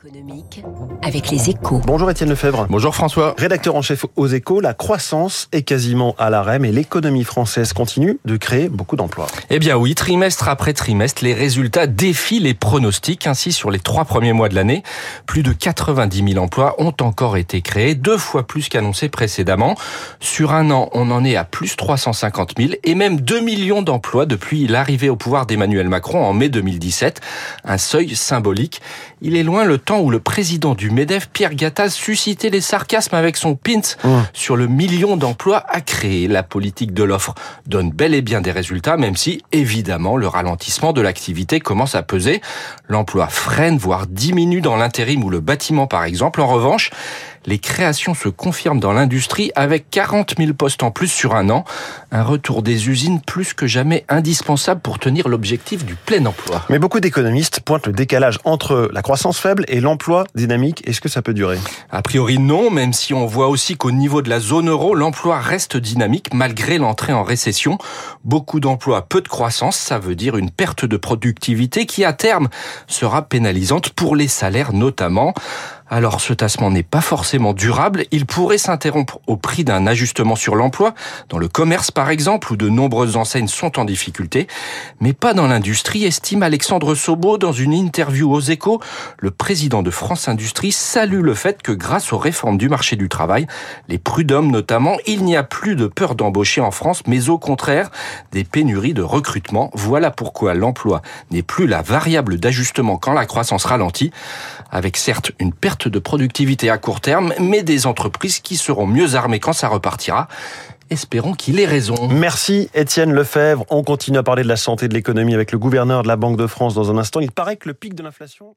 économique avec les échos. Bonjour Étienne Lefebvre. Bonjour François. Rédacteur en chef aux échos, la croissance est quasiment à l'arrêt, mais l'économie française continue de créer beaucoup d'emplois. Eh bien oui, trimestre après trimestre, les résultats défient les pronostics. Ainsi, sur les trois premiers mois de l'année, plus de 90 000 emplois ont encore été créés, deux fois plus qu'annoncé précédemment. Sur un an, on en est à plus 350 000 et même 2 millions d'emplois depuis l'arrivée au pouvoir d'Emmanuel Macron en mai 2017. Un seuil symbolique. Il est loin le temps où le président du MEDEF, Pierre Gattaz, suscitait les sarcasmes avec son pint sur le million d'emplois à créer. La politique de l'offre donne bel et bien des résultats, même si, évidemment, le ralentissement de l'activité commence à peser. L'emploi freine, voire diminue dans l'intérim ou le bâtiment, par exemple. En revanche, les créations se confirment dans l'industrie avec 40 000 postes en plus sur un an. Un retour des usines plus que jamais indispensable pour tenir l'objectif du plein emploi. Mais beaucoup d'économistes pointent le décalage entre la croissance faible et l'emploi dynamique. Est-ce que ça peut durer? A priori non, même si on voit aussi qu'au niveau de la zone euro, l'emploi reste dynamique malgré l'entrée en récession. Beaucoup d'emplois, peu de croissance, ça veut dire une perte de productivité qui à terme sera pénalisante pour les salaires notamment. Alors ce tassement n'est pas forcément durable, il pourrait s'interrompre au prix d'un ajustement sur l'emploi, dans le commerce par exemple, où de nombreuses enseignes sont en difficulté, mais pas dans l'industrie, estime Alexandre Sobo dans une interview aux échos. Le président de France Industrie salue le fait que grâce aux réformes du marché du travail, les prud'hommes notamment, il n'y a plus de peur d'embaucher en France, mais au contraire, des pénuries de recrutement. Voilà pourquoi l'emploi n'est plus la variable d'ajustement quand la croissance ralentit, avec certes une de productivité à court terme, mais des entreprises qui seront mieux armées quand ça repartira. Espérons qu'il ait raison. Merci Étienne Lefebvre. On continue à parler de la santé de l'économie avec le gouverneur de la Banque de France dans un instant. Il paraît que le pic de l'inflation...